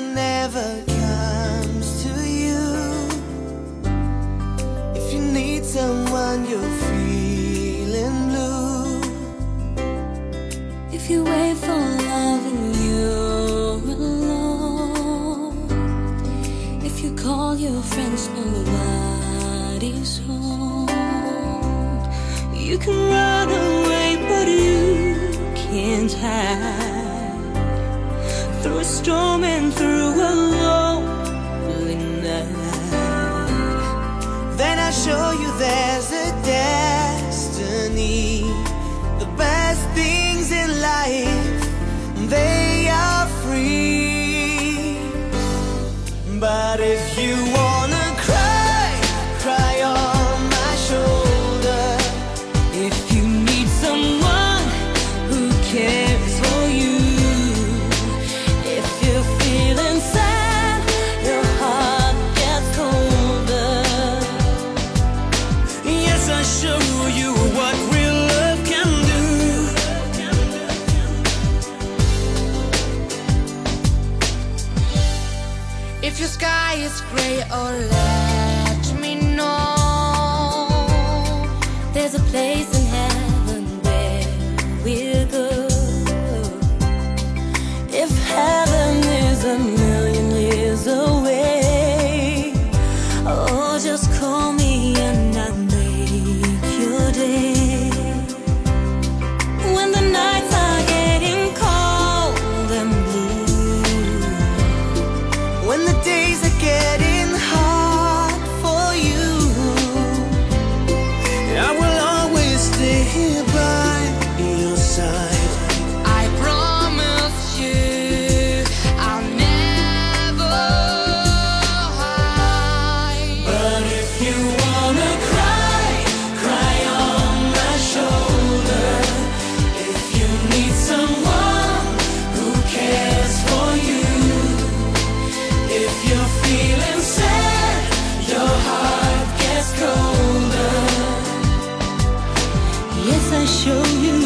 never comes to you. If you need someone, you're feeling blue. If you wait for love and you're alone, if you call your friends, nobody's home. You can run away. Storm and through a lonely night. Then I show you there's a destiny. The best things in life, they are free. But if you wanna is gray, oh let me know. There's a place you